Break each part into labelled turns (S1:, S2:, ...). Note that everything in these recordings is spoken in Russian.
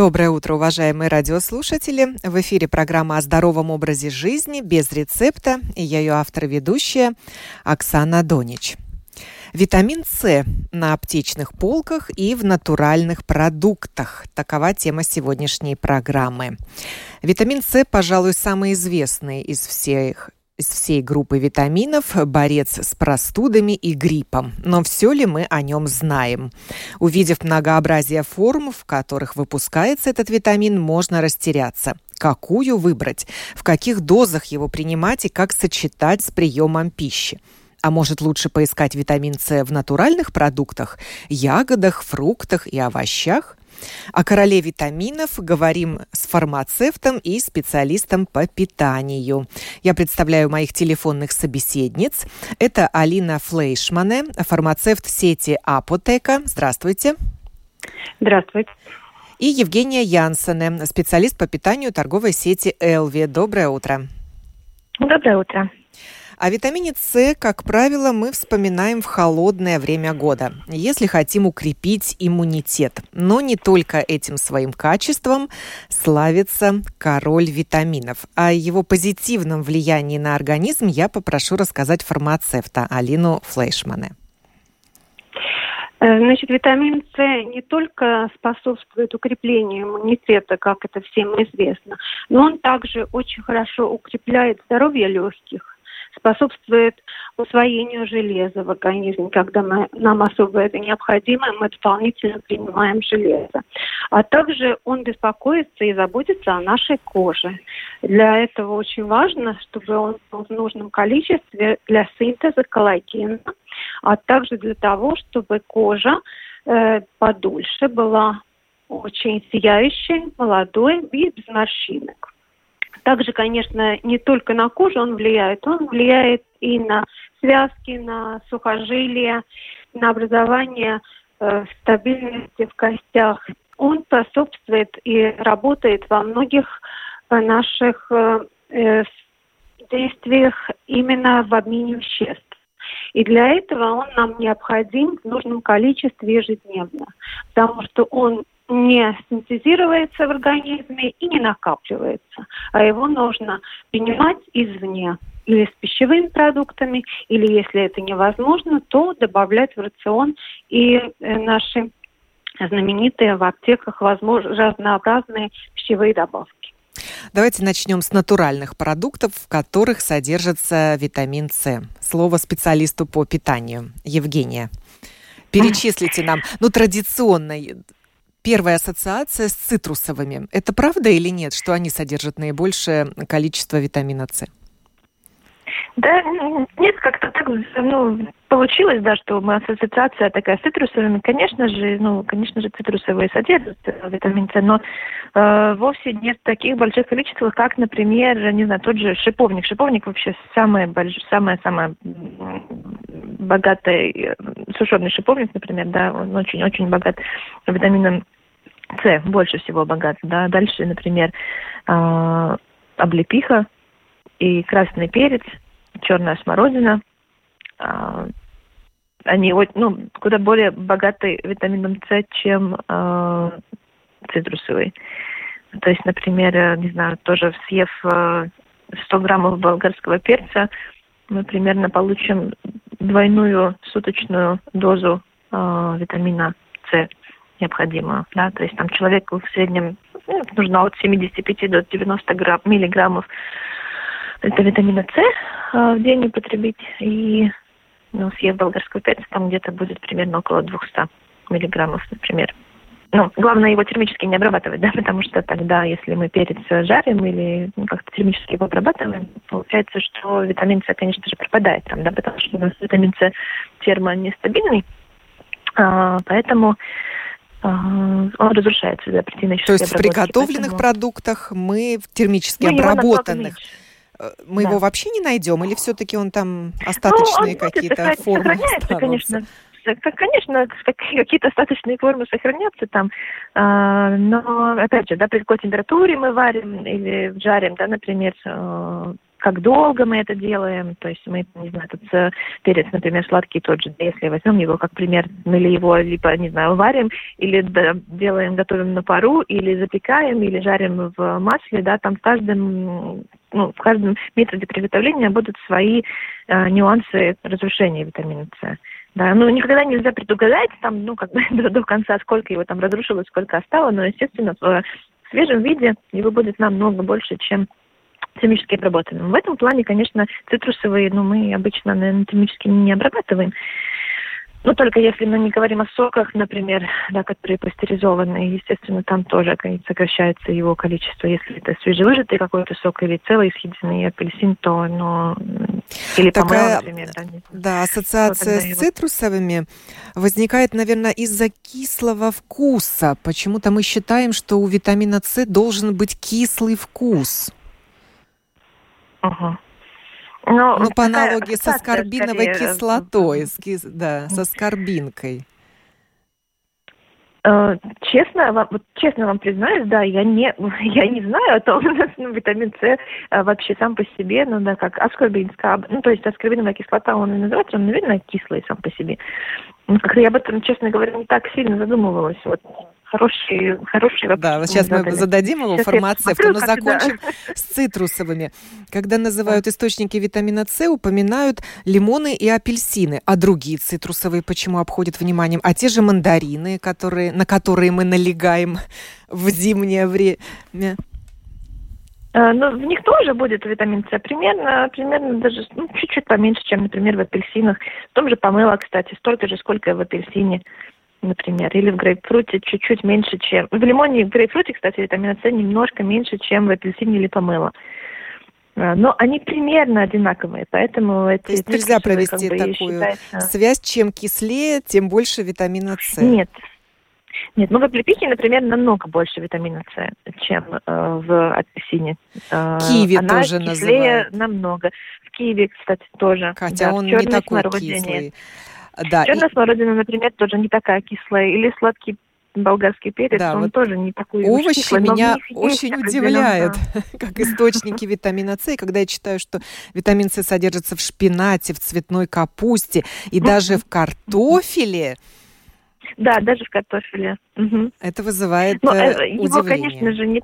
S1: Доброе утро, уважаемые радиослушатели. В эфире программа о здоровом образе жизни без рецепта. И я ее автор и ведущая Оксана Донич. Витамин С на аптечных полках и в натуральных продуктах. Такова тема сегодняшней программы. Витамин С, пожалуй, самый известный из всех из всей группы витаминов, борец с простудами и гриппом. Но все ли мы о нем знаем? Увидев многообразие форм, в которых выпускается этот витамин, можно растеряться. Какую выбрать? В каких дозах его принимать и как сочетать с приемом пищи? А может лучше поискать витамин С в натуральных продуктах, ягодах, фруктах и овощах? О короле витаминов говорим с фармацевтом и специалистом по питанию. Я представляю моих телефонных собеседниц. Это Алина Флейшмане, фармацевт сети Апотека. Здравствуйте.
S2: Здравствуйте.
S1: И Евгения Янсене, специалист по питанию торговой сети Элви. Доброе утро.
S2: Доброе утро.
S1: О витамине С, как правило, мы вспоминаем в холодное время года, если хотим укрепить иммунитет. Но не только этим своим качеством славится король витаминов. О его позитивном влиянии на организм я попрошу рассказать фармацевта Алину Флейшмане.
S2: Э, значит, витамин С не только способствует укреплению иммунитета, как это всем известно, но он также очень хорошо укрепляет здоровье легких, способствует усвоению железа в организме. Когда мы, нам особо это необходимо, мы дополнительно принимаем железо. А также он беспокоится и заботится о нашей коже. Для этого очень важно, чтобы он был в нужном количестве для синтеза коллагена, а также для того, чтобы кожа э, подольше была очень сияющей, молодой и без морщинок. Также, конечно, не только на кожу он влияет, он влияет и на связки, на сухожилия, на образование э, стабильности в костях. Он способствует и работает во многих э, наших э, э, действиях именно в обмене веществ. И для этого он нам необходим в нужном количестве ежедневно, потому что он не синтезируется в организме и не накапливается, а его нужно принимать извне или с пищевыми продуктами, или если это невозможно, то добавлять в рацион и э, наши знаменитые в аптеках возможно, разнообразные пищевые добавки.
S1: Давайте начнем с натуральных продуктов, в которых содержится витамин С. Слово специалисту по питанию. Евгения, перечислите нам, ну, традиционно первая ассоциация с цитрусовыми. Это правда или нет, что они содержат наибольшее количество витамина С?
S3: Да, нет, как-то так ну, получилось, да, что мы ассоциация такая с цитрусовыми. Конечно же, ну, конечно же, цитрусовые содержат витамин С, но э, вовсе нет таких больших количеств, как, например, не знаю, тот же шиповник. Шиповник вообще самое большое, самое самое богатый э, сушеный шиповник, например, да, он очень-очень богат витамином С, больше всего богат, да. Дальше, например, э, облепиха и красный перец, черная смородина. Э, они ну, куда более богаты витамином С, чем э, цитрусовый. То есть, например, не знаю, тоже съев 100 граммов болгарского перца, мы примерно получим двойную суточную дозу э, витамина С необходимую. Да? То есть там человеку в среднем ну, нужно от 75 до 90 грамм, миллиграммов это витамина С э, в день употребить. И ну, съев болгарского перца, там где-то будет примерно около 200 миллиграммов, например ну, главное его термически не обрабатывать, да, потому что тогда, если мы перец жарим или ну, как-то термически его обрабатываем, получается, что витамин С, конечно же, пропадает там, да, потому что у нас витамин С термонестабильный, а, поэтому а, он разрушается протеиночной
S1: То есть в приготовленных поэтому... продуктах мы в термически мы обработанных мы да. его вообще не найдем, или все-таки он там остаточные ну, какие-то формы
S3: останутся? конечно конечно, какие-то остаточные формы сохранятся там, а, но, опять же, да, при какой температуре мы варим или жарим, да, например, а, как долго мы это делаем, то есть мы, не знаю, тут э, перец, например, сладкий тот же, если возьмем его как пример, мы ли его, либо, не знаю, варим, или делаем, готовим на пару, или запекаем, или жарим в масле, да, там в каждом, ну, в каждом методе приготовления будут свои э, нюансы разрушения витамина С. Да, ну никогда нельзя предугадать там, ну, как бы до, до конца, сколько его там разрушилось, сколько осталось, но, естественно, в свежем виде его будет намного больше, чем термически обрабатываем. В этом плане, конечно, цитрусовые, ну, мы обычно, наверное, термически не обрабатываем. Ну, только если мы не говорим о соках, например, да, которые пастеризованы, естественно, там тоже сокращается его количество. Если это свежевыжатый какой-то сок или целый съеденный апельсин, то, ну, или
S1: Такая, помело, например. Да, да ассоциация с цитрусовыми возникает, наверное, из-за кислого вкуса. Почему-то мы считаем, что у витамина С должен быть кислый вкус.
S3: Ага.
S1: Но ну, по аналогии со скорбиновой скорее... кислотой, с кис... да, со скорбинкой.
S3: Э, честно, вам, вот честно вам признаюсь, да, я не, я не знаю о том, ну, витамин С э, вообще сам по себе, ну да, как аскорбинская, ну то есть аскорбиновая кислота, он и называется, он, наверное, кислый сам по себе. Ну, как-то я об этом, честно говоря, не так сильно задумывалась. Вот хороший, хороший вопрос.
S1: Да, вот сейчас мы задали. зададим его фармацевту, но закончим да. с цитрусовыми. Когда называют источники витамина С, упоминают лимоны и апельсины. А другие цитрусовые почему обходят вниманием? А те же мандарины, которые, на которые мы налегаем в зимнее время?
S3: Э, ну, в них тоже будет витамин С, примерно, примерно даже ну, чуть-чуть поменьше, чем, например, в апельсинах. В том же помыло, кстати, столько же, сколько и в апельсине например, или в грейпфруте чуть-чуть меньше, чем... В лимоне и в грейпфруте, кстати, витамина С немножко меньше, чем в апельсине или помыло. А, но они примерно одинаковые, поэтому эти
S1: То есть нельзя провести как бы, такую считается... связь, чем кислее, тем больше витамина С.
S3: Нет. Нет, ну в облепихе, например, намного больше витамина С, чем э, в апельсине.
S1: Э, киви Она тоже кислее называют.
S3: намного. В киви, кстати, тоже.
S1: Хотя да, он не такой кислый.
S3: Да. Черная и... смородина, например, тоже не такая кислая. Или сладкий болгарский перец, да, он вот тоже не такой
S1: Овощи кислый, меня очень удивляют, как источники витамина С. И когда я читаю, что витамин С содержится в шпинате, в цветной капусте и даже в картофеле.
S3: Да, даже в картофеле. Угу.
S1: Это вызывает но, э,
S3: удивление. Его, конечно же, не,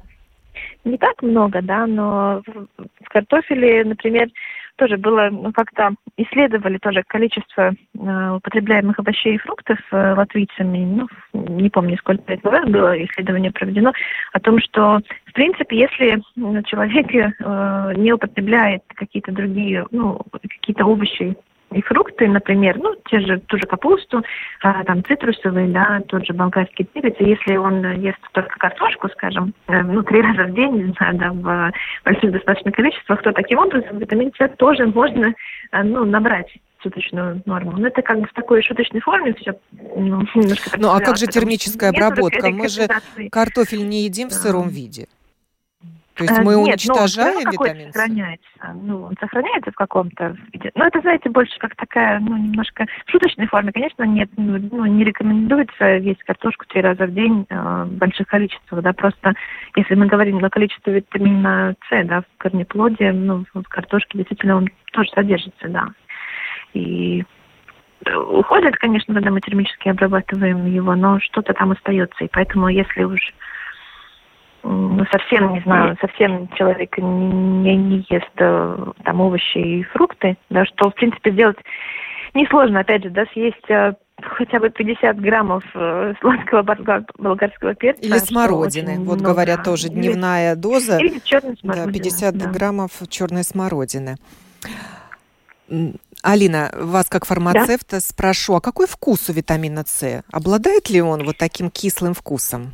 S3: не так много, да, но в картофеле, например, тоже было ну, как-то исследовали тоже количество э, употребляемых овощей и фруктов э, латвийцами. Ну, не помню, сколько это назад было исследование проведено о том, что в принципе, если человек э, не употребляет какие-то другие, ну, какие-то овощи и фрукты, например, ну, те же, ту же капусту, а, там, цитрусовые, да, тот же болгарский перец, и если он ест только картошку, скажем, э, ну, три раза в день, не знаю, да, в больших достаточных количествах, то таким образом витамин С тоже можно, э, ну, набрать суточную норму. Но это как бы в такой шуточной форме все
S1: ну. Ну, а как же термическая обработка? Мы же картофель не едим в сыром виде. То есть мы Нет, уничтожаем но витамин С?
S3: сохраняется. Ну, он сохраняется в каком-то виде. Но это, знаете, больше как такая, ну, немножко в шуточной форме. Конечно, нет, ну, ну не рекомендуется есть картошку три раза в день э, в больших количествах, да, просто если мы говорим о количестве витамина С, да, в корнеплоде, ну, в картошке действительно он тоже содержится, да. И уходит, конечно, когда мы термически обрабатываем его, но что-то там остается. И поэтому, если уж ну, совсем, не знаю, совсем человек не, не ест э, там овощи и фрукты, да, что, в принципе, сделать несложно, опять же, да, съесть э, хотя бы 50 граммов э, сладкого болгарского перца.
S1: Или смородины. Вот много. говорят тоже дневная Или... доза. Или черной смородины. Да, 50 да. граммов черной смородины. Алина, вас как фармацевта да? спрошу, а какой вкус у витамина С? Обладает ли он вот таким кислым вкусом?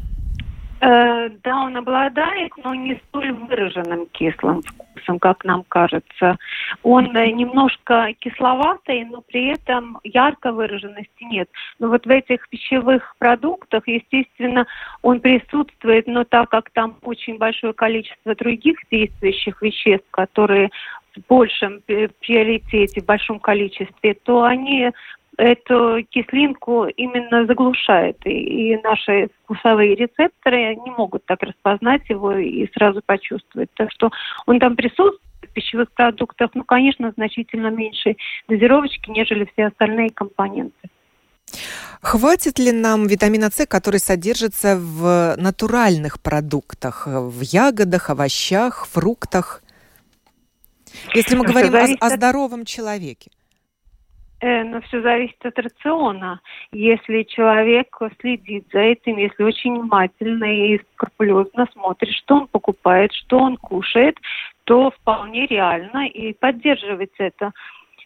S2: Э, да, он обладает, но не столь выраженным кислым вкусом, как нам кажется. Он э, немножко кисловатый, но при этом ярко выраженности нет. Но вот в этих пищевых продуктах, естественно, он присутствует, но так как там очень большое количество других действующих веществ, которые в большем приоритете, в большом количестве, то они эту кислинку именно заглушает. И, и наши вкусовые рецепторы не могут так распознать его и сразу почувствовать. Так что он там присутствует, пищевых продуктах, ну, конечно, значительно меньше дозировочки, нежели все остальные компоненты.
S1: Хватит ли нам витамина С, который содержится в натуральных продуктах, в ягодах, овощах, фруктах? Если мы говорим о, о здоровом человеке.
S2: Э, но все зависит от рациона. Если человек следит за этим, если очень внимательно и скрупулезно смотрит, что он покупает, что он кушает, то вполне реально и поддерживать это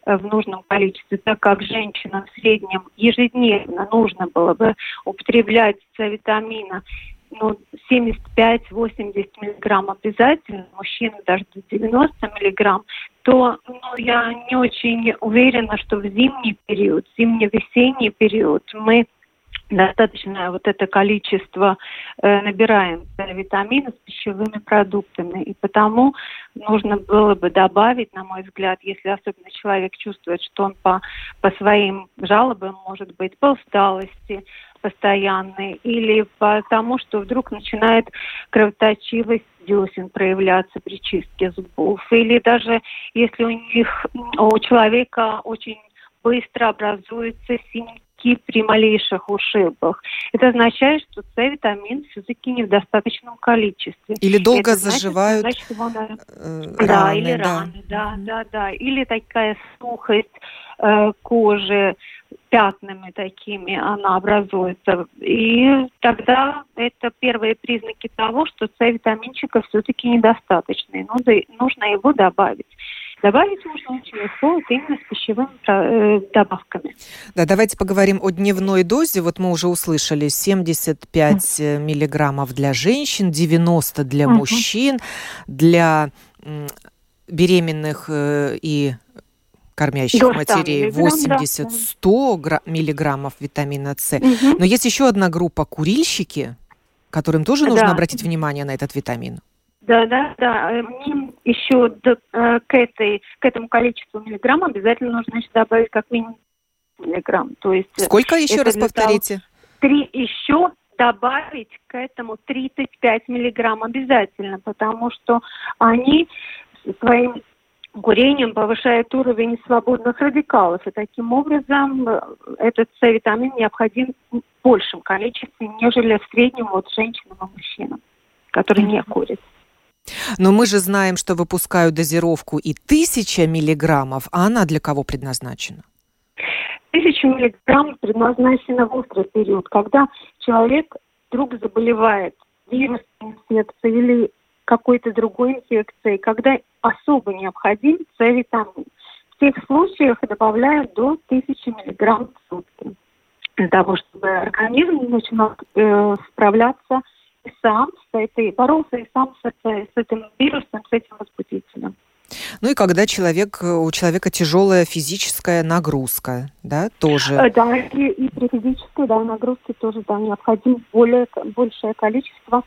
S2: в нужном количестве, так как женщинам в среднем ежедневно нужно было бы употреблять витамина ну, 75-80 миллиграмм обязательно, мужчинам даже до 90 миллиграмм, то ну, я не очень уверена, что в зимний период, зимне-весенний период мы достаточное вот это количество э, набираем витаминов с пищевыми продуктами. И потому нужно было бы добавить, на мой взгляд, если особенно человек чувствует, что он по, по своим жалобам, может быть, по усталости постоянной или потому, что вдруг начинает кровоточивость десен проявляться при чистке зубов. Или даже если у них, у человека очень быстро образуется синий ушибки при малейших ушибах. Это означает, что С-витамин все-таки не в достаточном количестве.
S1: Или долго это заживают значит,
S2: его, э, Да, раны, или да. раны, да, да, да. Или такая сухость э, кожи, пятнами такими она образуется. И тогда это первые признаки того, что С-витаминчика все-таки недостаточно. нужно его добавить. Добавить можно очень легко вот именно с пищевыми э, добавками.
S1: Да, давайте поговорим о дневной дозе. Вот мы уже услышали 75 mm. миллиграммов для женщин, 90 для mm-hmm. мужчин, для беременных э, и кормящих До матерей 80-100 да. миллиграммов витамина С. Угу. Но есть еще одна группа курильщики, которым тоже нужно да. обратить внимание на этот витамин.
S2: Да, да, да. Э, мне еще до, э, к, этой, к этому количеству миллиграмм обязательно нужно еще добавить как минимум миллиграмм. То есть
S1: э, Сколько еще раз повторите?
S2: Три еще добавить к этому 35 миллиграмм обязательно, потому что они своим курением повышают уровень свободных радикалов. И таким образом этот С-витамин необходим в большем количестве, нежели в среднем вот женщинам и мужчинам, которые не курят.
S1: Но мы же знаем, что выпускают дозировку и тысяча миллиграммов, а она для кого предназначена?
S2: Тысяча миллиграмм предназначена в острый период, когда человек вдруг заболевает вирусной инфекцией или какой-то другой инфекцией, когда особо необходим С-витамин. В тех случаях добавляют до 1000 миллиграмм в сутки для того, чтобы организм начинал э, справляться сам с этой, боролся и сам с, с этим вирусом, с этим возбудителем.
S1: Ну и когда человек, у человека тяжелая физическая нагрузка, да, тоже.
S2: Э, да, и, и при физической да, нагрузке тоже да, необходимо более, большее количество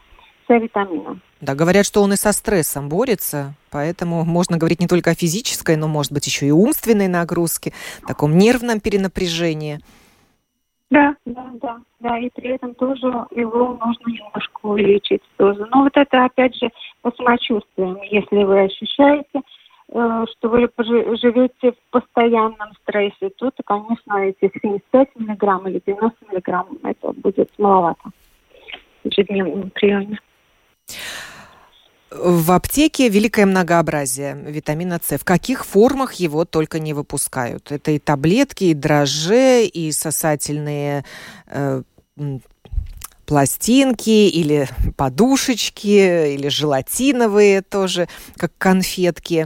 S2: С-витамина.
S1: Да, говорят, что он и со стрессом борется, поэтому можно говорить не только о физической, но, может быть, еще и умственной нагрузке, таком нервном перенапряжении.
S2: Да, да, да, да, и при этом тоже его нужно немножко увеличить дозу. Но вот это, опять же, по самочувствиям. Если вы ощущаете, э, что вы живете в постоянном стрессе, то, то конечно, эти 75 миллиграмм или 90 миллиграмм, это будет маловато в ежедневном приеме.
S1: В аптеке великое многообразие витамина С. В каких формах его только не выпускают. Это и таблетки, и дрожжи, и сосательные э, пластинки, или подушечки, или желатиновые тоже, как конфетки.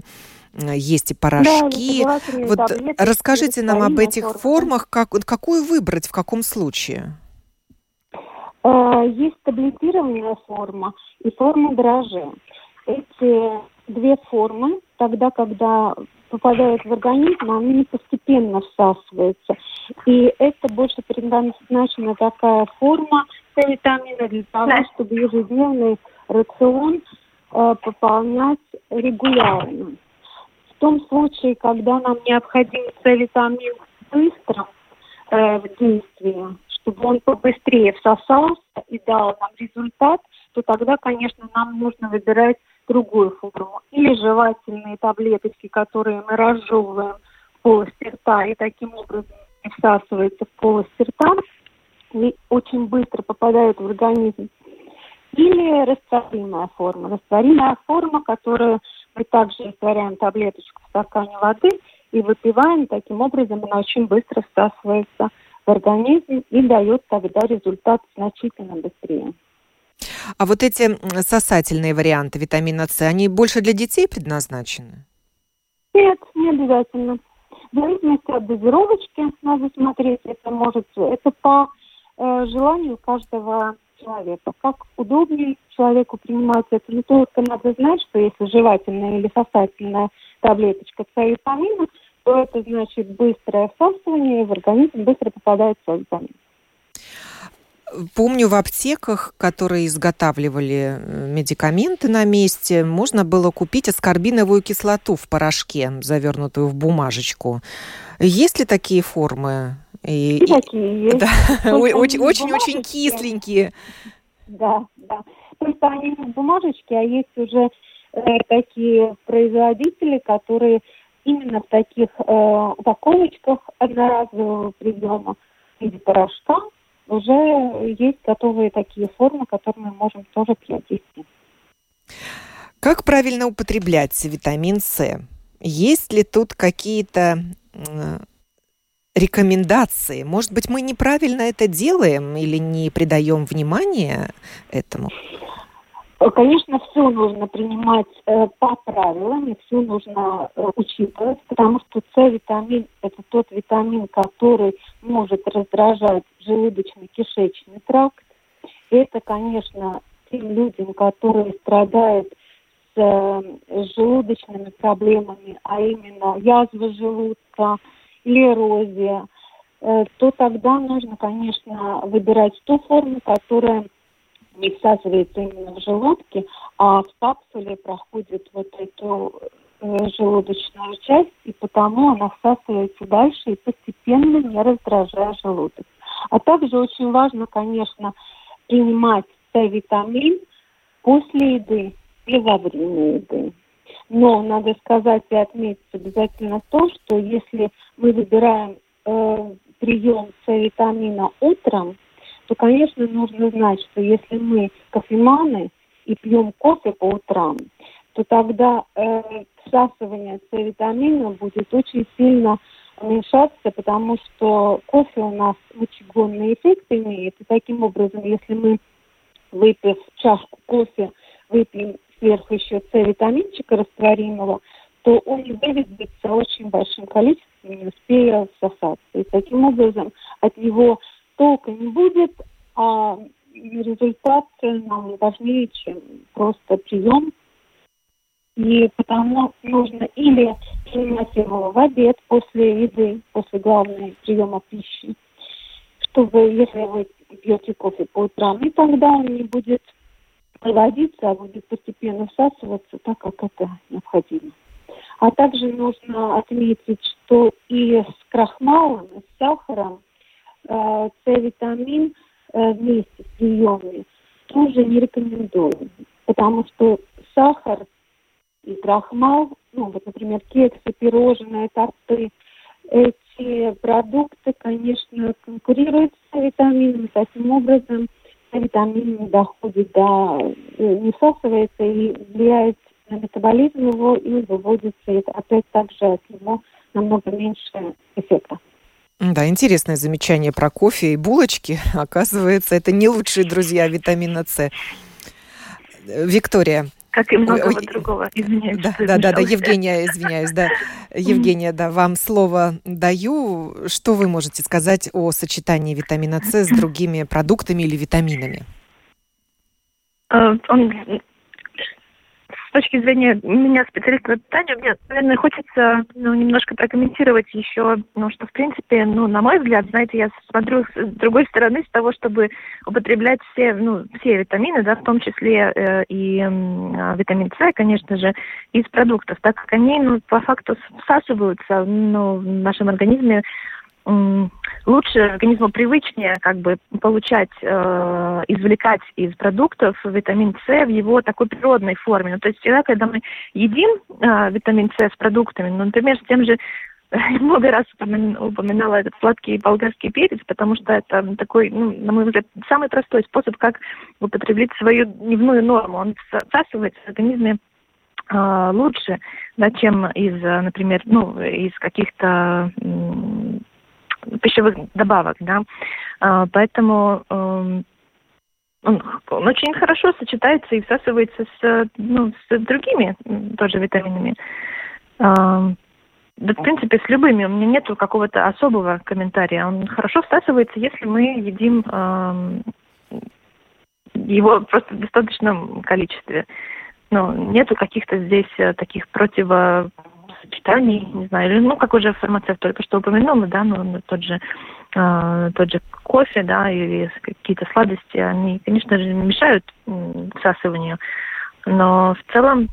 S1: Есть и порошки. Да, вот таблетки, расскажите нам об этих формы. формах, как, какую выбрать, в каком случае?
S2: Э, есть таблетированная форма и форма дрожжи эти две формы, тогда, когда попадают в организм, они постепенно всасываются. И это больше предназначена такая форма С-витамина для того, чтобы ежедневный рацион э, пополнять регулярно. В том случае, когда нам необходим С-витамин быстро э, в действии, чтобы он побыстрее всосался и дал нам результат, то тогда, конечно, нам нужно выбирать другую форму. Или жевательные таблеточки, которые мы разжевываем в полости рта и таким образом всасываются в полость рта и очень быстро попадают в организм. Или растворимая форма. Растворимая форма, которую мы также растворяем таблеточку в стакане воды и выпиваем. Таким образом она очень быстро всасывается в организм и дает тогда результат значительно быстрее.
S1: А вот эти сосательные варианты витамина С, они больше для детей предназначены?
S2: Нет, не обязательно. В зависимости от дозировочки надо смотреть. Это может, это по э, желанию каждого человека. Как удобнее человеку принимать это. Но только надо знать, что если жевательная или сосательная таблеточка С-витамина, то это значит быстрое всасывание, и в организм быстро попадает С-витамин.
S1: Помню, в аптеках, которые изготавливали э, медикаменты на месте, можно было купить аскорбиновую кислоту в порошке, завернутую в бумажечку. Есть ли такие формы?
S2: И, и такие есть.
S1: Да, очень-очень кисленькие.
S2: Да, да. Просто они в бумажечке, а есть уже э, такие производители, которые именно в таких э, упаковочках одноразового приема в виде порошка уже есть готовые такие формы, которые мы можем тоже приобрести.
S1: Как правильно употреблять витамин С? Есть ли тут какие-то рекомендации? Может быть, мы неправильно это делаем или не придаем внимания этому?
S2: Конечно, все нужно принимать э, по правилам, и все нужно э, учитывать, потому что С-витамин – это тот витамин, который может раздражать желудочно-кишечный тракт. Это, конечно, тем людям, которые страдают с э, желудочными проблемами, а именно язва желудка или эрозия, э, то тогда нужно, конечно, выбирать ту форму, которая не всасывается именно в желудке, а в капсуле проходит вот эту э, желудочную часть, и потому она всасывается дальше и постепенно не раздражая желудок. А также очень важно, конечно, принимать С-витамин после еды и во время еды. Но надо сказать и отметить обязательно то, что если мы выбираем э, прием С-витамина утром, то, конечно, нужно знать, что если мы кофеманы и пьем кофе по утрам, то тогда э, всасывание С-витамина будет очень сильно уменьшаться, потому что кофе у нас мочегонный эффект имеет. И таким образом, если мы, выпив чашку кофе, выпьем сверху еще С-витаминчика растворимого, то он выведется очень большим количеством, не успея всосаться. И таким образом от него толка не будет, а результат нам важнее, чем просто прием. И потому нужно или принимать его в обед после еды, после главного приема пищи, чтобы, если вы пьете кофе по утрам, и тогда он не будет выводиться, а будет постепенно всасываться так, как это необходимо. А также нужно отметить, что и с крахмалом, и с сахаром э, С-витамин э, вместе с приемами тоже не рекомендуем, потому что сахар и крахмал, ну вот, например, кексы, пирожные, торты, эти продукты, конечно, конкурируют с витаминами, таким образом витамин не доходит до, э, не всасывается и влияет на метаболизм его и выводится, и опять также от него намного меньше эффекта.
S1: Да, интересное замечание про кофе и булочки. Оказывается, это не лучшие друзья витамина С. Виктория,
S3: как и многого Ой, другого. Извиняюсь.
S1: Да, да, да, да, Евгения, извиняюсь, да. Евгения, да, вам слово даю. Что вы можете сказать о сочетании витамина С с другими продуктами или витаминами?
S3: Э, он точки зрения меня, специалиста по питанию, мне, наверное, хочется ну, немножко прокомментировать еще, ну, что, в принципе, ну, на мой взгляд, знаете, я смотрю с другой стороны, с того, чтобы употреблять все, ну, все витамины, да, в том числе э, и э, витамин С, конечно же, из продуктов, так как они, ну, по факту всасываются, ну, в нашем организме лучше организму привычнее как бы получать, э, извлекать из продуктов витамин С в его такой природной форме. Ну, то есть всегда, когда мы едим э, витамин С с продуктами, ну, например, с тем же много раз упоминала этот сладкий болгарский перец, потому что это такой, ну, на мой взгляд, самый простой способ, как употребить свою дневную норму. Он всасывается в организме э, лучше, да, чем из, например, ну, из каких-то пищевых добавок, да. Э, поэтому э, он, очень хорошо сочетается и всасывается с, ну, с другими тоже витаминами. Э, да, в принципе, с любыми. У меня нет какого-то особого комментария. Он хорошо всасывается, если мы едим э, его просто в достаточном количестве. Но нету каких-то здесь э, таких противосочетаний, не знаю, или, ну, как уже фармацевт только что упомянул, да, ну, тот же, э, тот же кофе, да, или какие-то сладости, они, конечно же, мешают всасыванию. Но в целом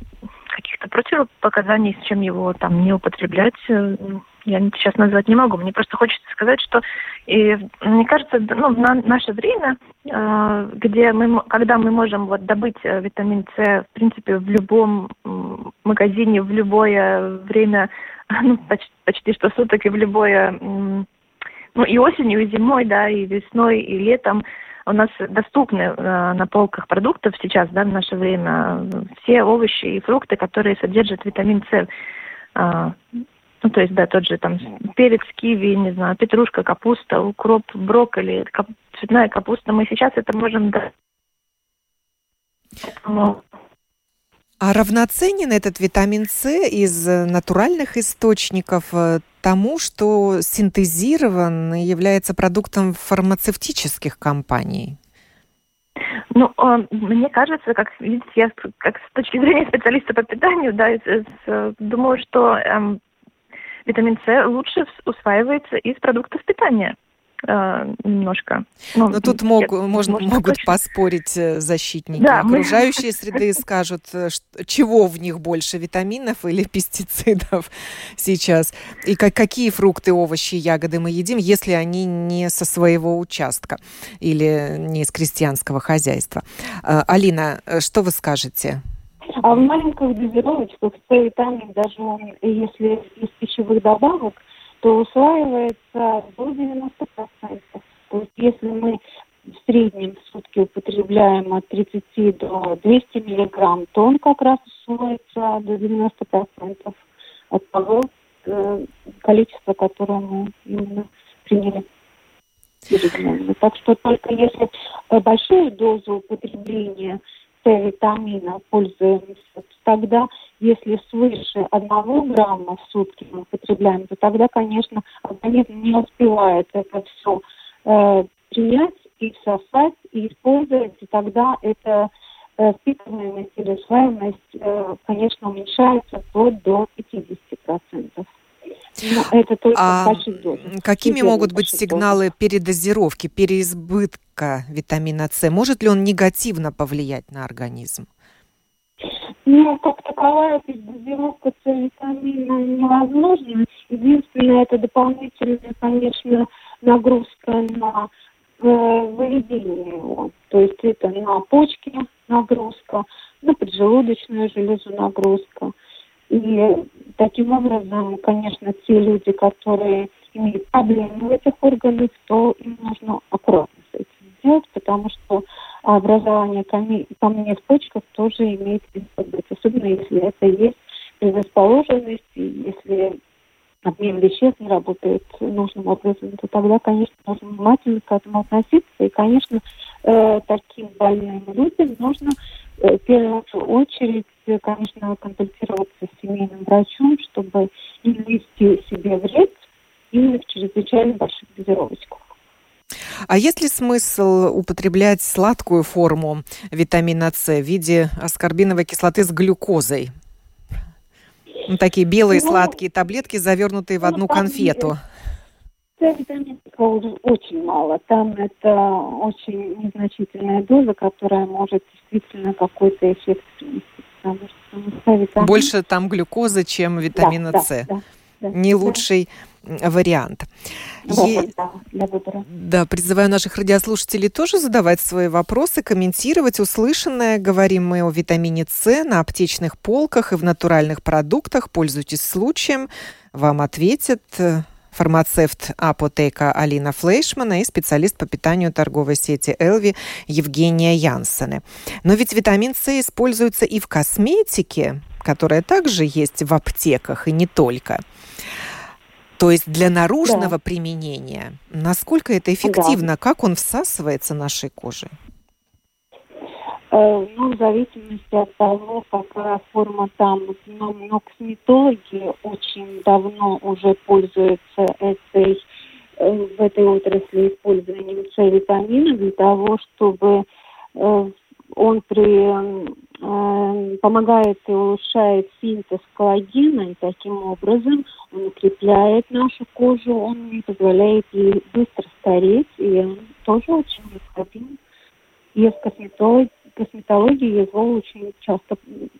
S3: каких-то противопоказаний, с чем его там не употреблять, э, я сейчас назвать не могу. Мне просто хочется сказать, что и мне кажется, ну, на наше время, э, где мы, когда мы можем вот добыть э, витамин С, в принципе, в любом магазине, в любое время, ну, почти, почти что суток и в любое, ну, и осенью, и зимой, да, и весной, и летом, у нас доступны э, на полках продуктов сейчас, да, в наше время, все овощи и фрукты, которые содержат витамин С. А, ну, то есть, да, тот же там перец, киви, не знаю, петрушка, капуста, укроп, брокколи, кап, цветная капуста. Мы сейчас это можем да,
S1: а равноценен этот витамин С из натуральных источников э, тому, что синтезирован и является продуктом фармацевтических компаний?
S3: Ну, э, мне кажется, как видите, я как с точки зрения специалиста по питанию, да, думаю, что эм, витамин С лучше усваивается из продуктов питания э, немножко.
S1: Ну, Но тут мог, можно, могут точно. поспорить э, защитники да, окружающей мы... среды, скажут, э, чего в них больше, витаминов или пестицидов сейчас. И как, какие фрукты, овощи, ягоды мы едим, если они не со своего участка или не из крестьянского хозяйства. Алина, что вы скажете?
S2: А в маленьких дозировочках С-витамин, даже он, если из пищевых добавок, то усваивается до 90%. То есть если мы в среднем в сутки употребляем от 30 до 200 миллиграмм, то он как раз усвоится до 90% от того э, количества, которое мы именно приняли Так что только если большую дозу употребления С-витамина пользуемся, тогда если свыше одного грамма в сутки мы употребляем, то тогда, конечно, организм не успевает это все э, принять и всосать, и использовать, и тогда это э, впитываемость или усваиваемость, э, конечно, уменьшается вплоть до 50%.
S1: Но это только а. Какими могут быть сигналы дозах. передозировки, переизбытка витамина С? Может ли он негативно повлиять на организм?
S2: Ну, как таковая передозировка С-витамина невозможна. Единственное, это дополнительная, конечно, нагрузка на э, выведение его. То есть это на почки нагрузка, на поджелудочную железу нагрузка. И таким образом, конечно, те люди, которые имеют проблемы в этих органах, то им нужно аккуратно с этим делать, потому что образование камней, в почках тоже имеет риск быть, особенно если это есть предрасположенность, и если обмен веществ не работает нужным образом, то тогда, конечно, нужно внимательно к этому относиться. И, конечно, э, таким больным людям нужно э, в первую очередь, конечно, консультироваться с семейным врачом, чтобы не ввести себе вред именно в чрезвычайно больших дозировочках.
S1: А есть ли смысл употреблять сладкую форму витамина С в виде аскорбиновой кислоты с глюкозой? Ну, такие белые ну, сладкие таблетки, завернутые в ну, одну конфету.
S2: Витамина очень мало. Там это очень незначительная доза, которая может действительно какой-то эффект принести.
S1: Потому что Больше там глюкозы, чем витамина да, С. Да, да, Не да. лучший вариант. Е... для выбора. Да, призываю наших радиослушателей тоже задавать свои вопросы, комментировать услышанное. Говорим мы о витамине С на аптечных полках и в натуральных продуктах. Пользуйтесь случаем. Вам ответят э, фармацевт апотека Алина Флейшмана и специалист по питанию торговой сети Элви Евгения Янсене. Но ведь витамин С используется и в косметике, которая также есть в аптеках, и не только. То есть для наружного да. применения, насколько это эффективно, да. как он всасывается нашей кожей?
S2: Э, ну, в зависимости от того, какая форма там. Но, но косметологи очень давно уже пользуются этой, э, в этой отрасли использованием С-витамина для того, чтобы э, он при, э, помогает и улучшает синтез коллагена, и таким образом он укрепляет нашу кожу, он позволяет ей быстро стареть, и он тоже очень необходим. И в косметологии, косметологии его очень часто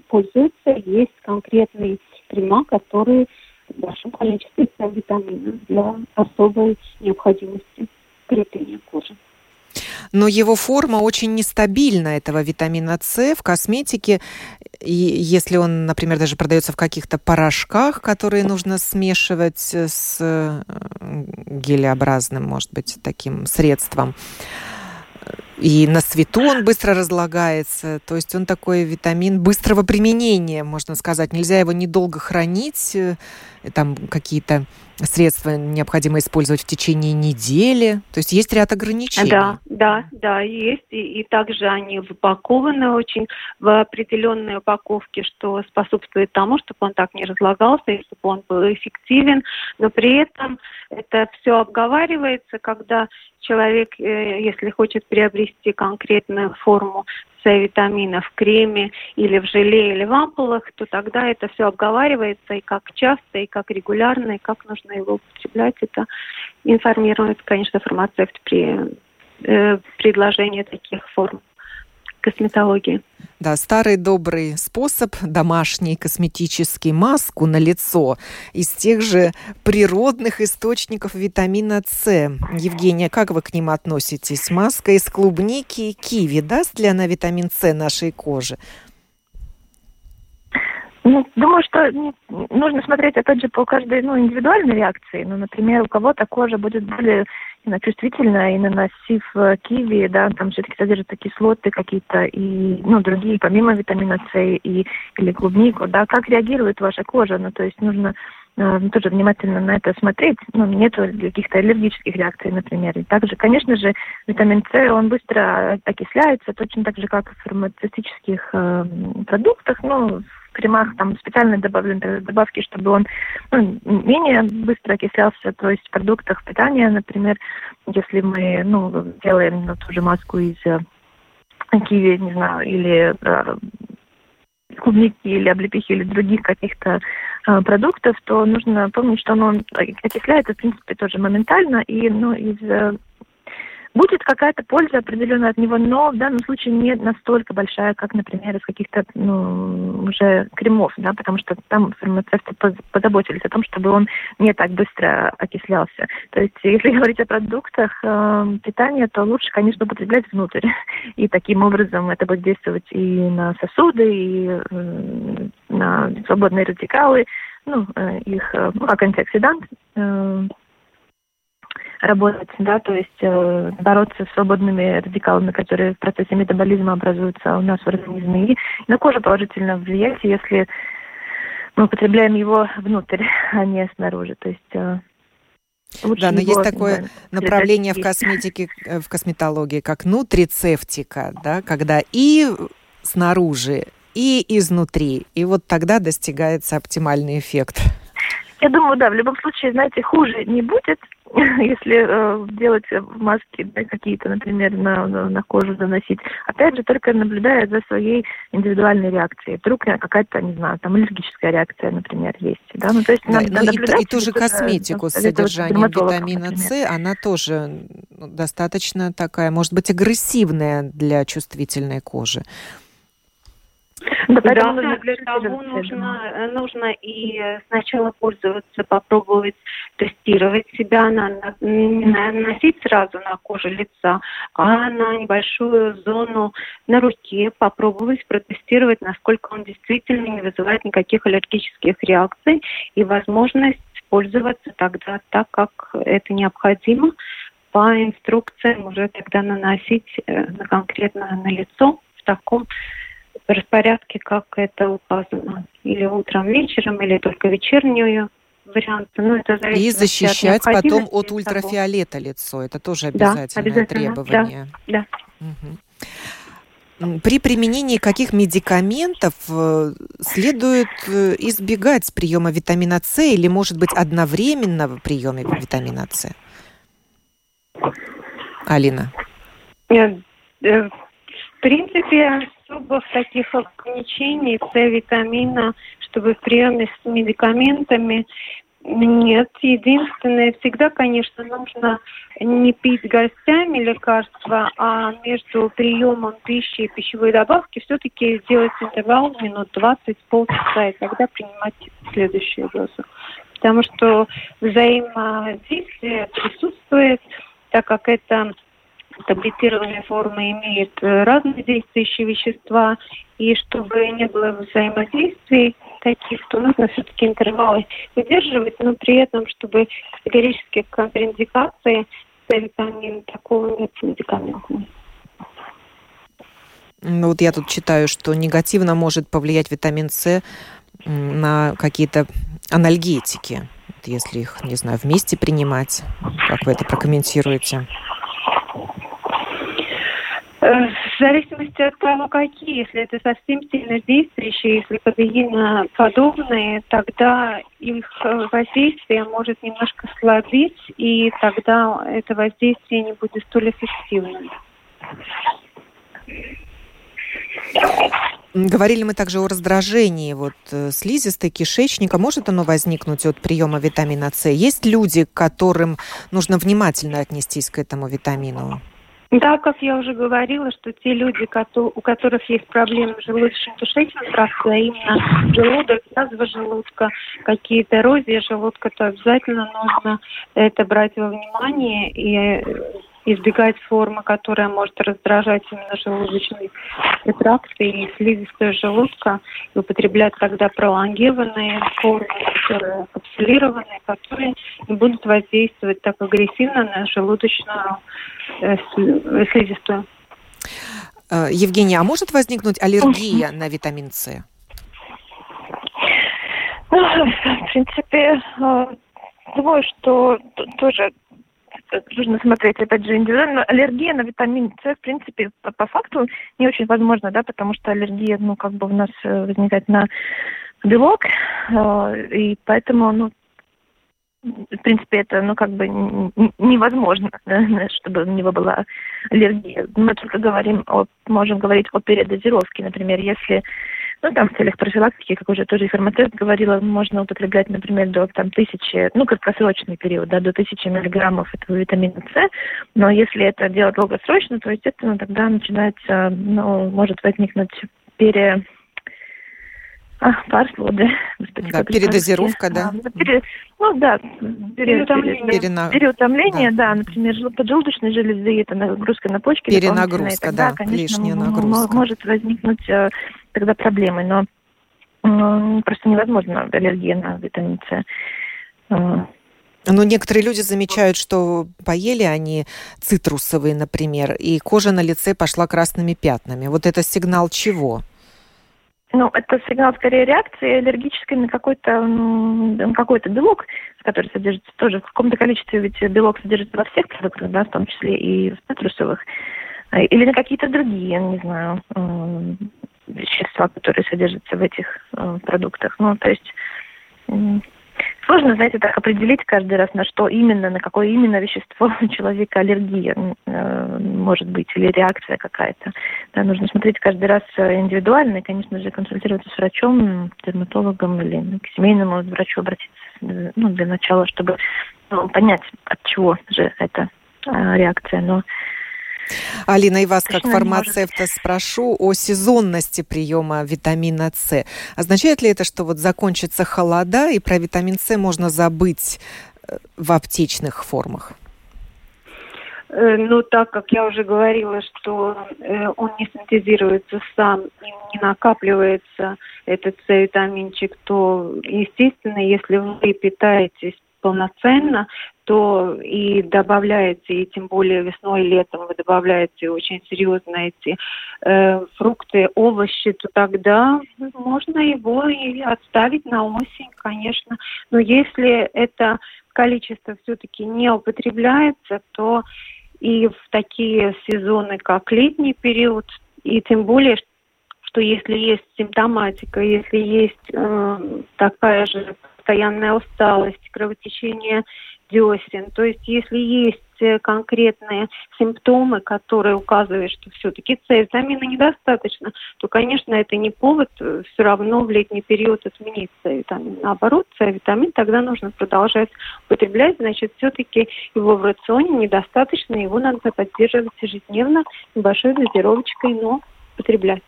S2: пользуются. Есть конкретные крема, которые в большом количестве витаминов для особой необходимости укрепления кожи
S1: но его форма очень нестабильна, этого витамина С в косметике. И если он, например, даже продается в каких-то порошках, которые нужно смешивать с э, гелеобразным, может быть, таким средством, и на свету он быстро разлагается. То есть он такой витамин быстрого применения, можно сказать. Нельзя его недолго хранить. Э, там какие-то средства необходимо использовать в течение недели. То есть есть ряд ограничений.
S2: Да, да, да, есть. И, и также они упакованы очень в определенной упаковке, что способствует тому, чтобы он так не разлагался и чтобы он был эффективен. Но при этом это все обговаривается, когда человек, э, если хочет приобрести конкретную форму С-витамина в креме или в желе или в ампулах, то тогда это все обговаривается и как часто, и как регулярно, и как нужно его употреблять. Это информирует, конечно, фармацевт при э, предложении таких форм косметологии.
S1: Да, старый добрый способ домашний косметический маску на лицо из тех же природных источников витамина С. Евгения, как вы к ним относитесь? Маска из клубники и киви даст ли она витамин С нашей коже?
S3: Ну, думаю, что нужно смотреть, опять же, по каждой ну, индивидуальной реакции. Ну, например, у кого-то кожа будет более именно чувствительная, и наносив э, киви, да, там все-таки содержатся кислоты какие-то и, ну, другие, помимо витамина С и, или клубнику, да, как реагирует ваша кожа, ну, то есть нужно э, тоже внимательно на это смотреть. Ну, нет каких-то аллергических реакций, например. И также, конечно же, витамин С, он быстро окисляется, точно так же, как в фармацевтических э, продуктах, ну, кремах там специально добавлены добавки, чтобы он ну, менее быстро окислялся, то есть в продуктах питания, например, если мы ну, делаем ну, ту же маску из э, киви, не знаю, или э, клубники или облепихи или других каких-то э, продуктов, то нужно помнить, что он окисляется, в принципе, тоже моментально, и ну, из э, Будет какая-то польза определенная от него, но в данном случае не настолько большая, как, например, из каких-то ну, уже кремов, да, потому что там фармацевты позаботились о том, чтобы он не так быстро окислялся. То есть, если говорить о продуктах э, питания, то лучше, конечно, употреблять внутрь. И таким образом это будет действовать и на сосуды, и э, на свободные радикалы, ну, э, их, э, ну, как антиоксидант, э, работать, да, то есть э, бороться с свободными радикалами, которые в процессе метаболизма образуются у нас в организме. И на кожу положительно влияет, если мы употребляем его внутрь, а не снаружи. То есть э,
S1: Лучше да, но есть такое да, направление в косметике, э, в косметологии, как нутрицептика, да, когда и снаружи, и изнутри. И вот тогда достигается оптимальный эффект.
S3: Я думаю, да, в любом случае, знаете, хуже не будет, если э, делать маски да, какие-то, например, на, на, на кожу заносить. Опять же, только наблюдая за своей индивидуальной реакцией. Вдруг какая-то, не знаю, там аллергическая реакция, например, есть. Да,
S1: ну, то есть да, надо, ну, и, и ту же косметику с содержанием витамина С, она тоже ну, достаточно такая, может быть, агрессивная для чувствительной кожи.
S2: Да, да нужно для того нужно, э, нужно и сначала пользоваться, попробовать тестировать себя, на, на, не наносить сразу на кожу лица, а на небольшую зону на руке попробовать протестировать, насколько он действительно не вызывает никаких аллергических реакций и возможность пользоваться тогда так, как это необходимо, по инструкциям уже тогда наносить э, конкретно на лицо в таком распорядке, как это указано. Или утром, вечером, или только вечернюю вариант.
S1: Ну, это И защищать от потом от ультрафиолета того. лицо. Это тоже обязательное да, обязательно. требование. Да, да. Угу. При применении каких медикаментов э, следует э, избегать приема витамина С или, может быть, одновременного приема витамина С? Алина.
S2: Э, в принципе, особых таких ограничений С-витамина, чтобы в приеме с медикаментами нет. Единственное, всегда, конечно, нужно не пить гостями лекарства, а между приемом пищи и пищевой добавки все-таки сделать интервал минут 20, полчаса, и тогда принимать следующую дозу. Потому что взаимодействие присутствует, так как это таблетированная форма имеет э, разные действующие вещества, и чтобы не было взаимодействий таких, то нужно все-таки интервалы выдерживать, но при этом, чтобы категорически контраиндикации витамин такого нет медикаментов.
S1: Ну вот я тут читаю, что негативно может повлиять витамин С на какие-то анальгетики, если их, не знаю, вместе принимать. Как вы это прокомментируете?
S2: Э, в зависимости от того, какие. Если это совсем сильно действующие, если подобные, тогда их э, воздействие может немножко слабить, и тогда это воздействие не будет столь эффективным.
S1: Говорили мы также о раздражении вот, э, слизистой кишечника. Может оно возникнуть от приема витамина С? Есть люди, которым нужно внимательно отнестись к этому витамину?
S2: Да, как я уже говорила, что те люди, у которых есть проблемы с желудочно-кишечным трактом, а именно желудок, язва желудка, какие-то эрозии желудка, то обязательно нужно это брать во внимание и избегать формы, которая может раздражать именно желудочный тракт и слизистую желудка, и употреблять тогда пролонгированные формы, которые капсулированные, которые не будут воздействовать так агрессивно на желудочную э, слизистую.
S1: Э, Евгения, а может возникнуть аллергия на витамин С?
S3: Ну, в принципе, э, думаю, что тоже нужно смотреть, опять же, индивидуально. Аллергия на витамин С, в принципе, по, по факту не очень возможно, да, потому что аллергия, ну, как бы у нас э, возникает на белок, э, и поэтому, ну, в принципе, это, ну, как бы невозможно, да, чтобы у него была аллергия. Мы только говорим о, можем говорить о передозировке, например, если ну, там в целях профилактики, как уже тоже фармацевт говорила, можно употреблять, например, до там, тысячи, ну, краткосрочный период, да, до тысячи миллиграммов этого витамина С. Но если это делать долгосрочно, то, естественно, тогда начинается, ну, может возникнуть пере а, парслоды.
S1: Да, передозировка, да. А, пере,
S3: ну да, переутомление, перена... переутомление да. да, например, поджелудочной железы, это нагрузка на почки.
S1: Перенагрузка, тогда, да, конечно, лишняя нагрузка.
S3: Может возникнуть э, тогда проблемы, но просто невозможно аллергия на витамин С.
S1: Э, но некоторые люди замечают, что поели они цитрусовые, например, и кожа на лице пошла красными пятнами. Вот это сигнал чего?
S3: Ну, это сигнал скорее реакции аллергической на какой-то на какой-то белок, который содержится тоже в каком-то количестве, ведь белок содержится во всех продуктах, да, в том числе и в цитрусовых, а, или на какие-то другие, не знаю, вещества, которые содержатся в этих э, продуктах. Ну, то есть Сложно, знаете, так определить каждый раз, на что именно, на какое именно вещество у человека аллергия э, может быть или реакция какая-то. Да, нужно смотреть каждый раз индивидуально и, конечно же, консультироваться с врачом, дерматологом или к семейному врачу обратиться ну, для начала, чтобы ну, понять, от чего же эта э, реакция. Но
S1: Алина, и вас как фармацевта спрошу о сезонности приема витамина С. Означает ли это, что вот закончится холода, и про витамин С можно забыть э, в аптечных формах?
S2: Э, ну, так как я уже говорила, что э, он не синтезируется сам и не накапливается этот С-витаминчик, то, естественно, если вы питаетесь полноценно, то и добавляете, и тем более весной и летом вы добавляете очень серьезно эти э, фрукты, овощи, то тогда можно его и отставить на осень, конечно. Но если это количество все-таки не употребляется, то и в такие сезоны, как летний период, и тем более, что если есть симптоматика, если есть э, такая же постоянная усталость, кровотечение десен, то есть если есть э, конкретные симптомы, которые указывают, что все-таки С-витамина недостаточно, то, конечно, это не повод э, все равно в летний период отменить С-витамин. Наоборот, С-витамин тогда нужно продолжать употреблять, значит, все-таки его в рационе недостаточно, его надо поддерживать ежедневно небольшой дозировочкой, но употреблять.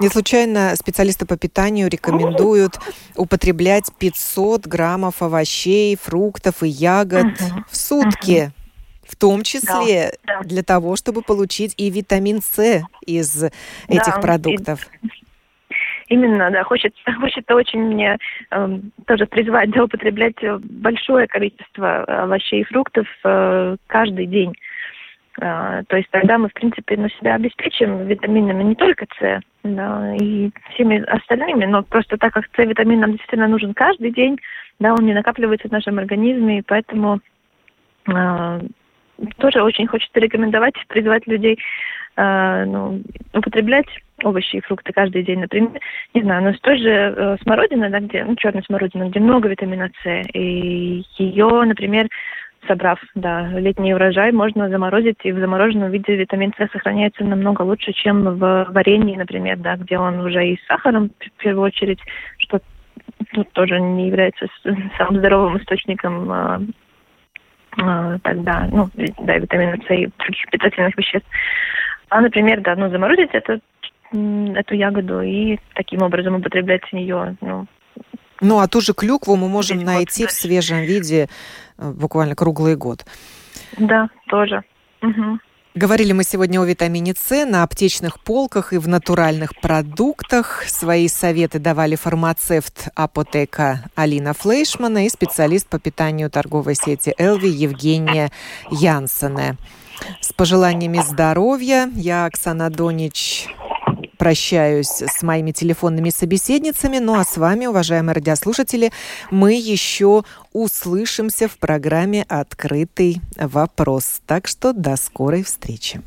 S1: Не случайно специалисты по питанию рекомендуют употреблять 500 граммов овощей, фруктов и ягод угу. в сутки. Угу. В том числе да, да. для того, чтобы получить и витамин С из этих да, продуктов.
S3: Именно, да, хочется, хочется очень мне э, тоже призвать да, употреблять большое количество овощей и фруктов э, каждый день. Э, то есть тогда мы, в принципе, на себя обеспечим витаминами не только С, да, и всеми остальными, но просто так как С-витамин нам действительно нужен каждый день, да, он не накапливается в нашем организме, и поэтому э, тоже очень хочется рекомендовать, призвать людей э, ну, употреблять овощи и фрукты каждый день, например, не знаю, но с той же э, смородиной, да, где, ну, черная смородина, где много витамина С, и ее, например, собрав, да, летний урожай, можно заморозить, и в замороженном виде витамин С сохраняется намного лучше, чем в варенье, например, да, где он уже и с сахаром, в первую очередь, что тут тоже не является самым здоровым источником а, а, тогда, ну, да, витамина С и других питательных веществ. А, например, да, ну, заморозить это, эту ягоду и таким образом употреблять ее, ну,
S1: ну, а ту же клюкву мы можем Здесь найти в свежем виде э, буквально круглый год.
S3: Да, тоже. Угу.
S1: Говорили мы сегодня о витамине С на аптечных полках и в натуральных продуктах. Свои советы давали фармацевт апотека Алина Флейшмана и специалист по питанию торговой сети Элви Евгения Янсене. С пожеланиями здоровья я, Оксана Донич, прощаюсь с моими телефонными собеседницами. Ну а с вами, уважаемые радиослушатели, мы еще услышимся в программе «Открытый вопрос». Так что до скорой встречи.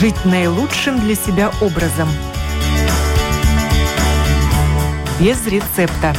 S1: Жить наилучшим для себя образом. Без рецепта.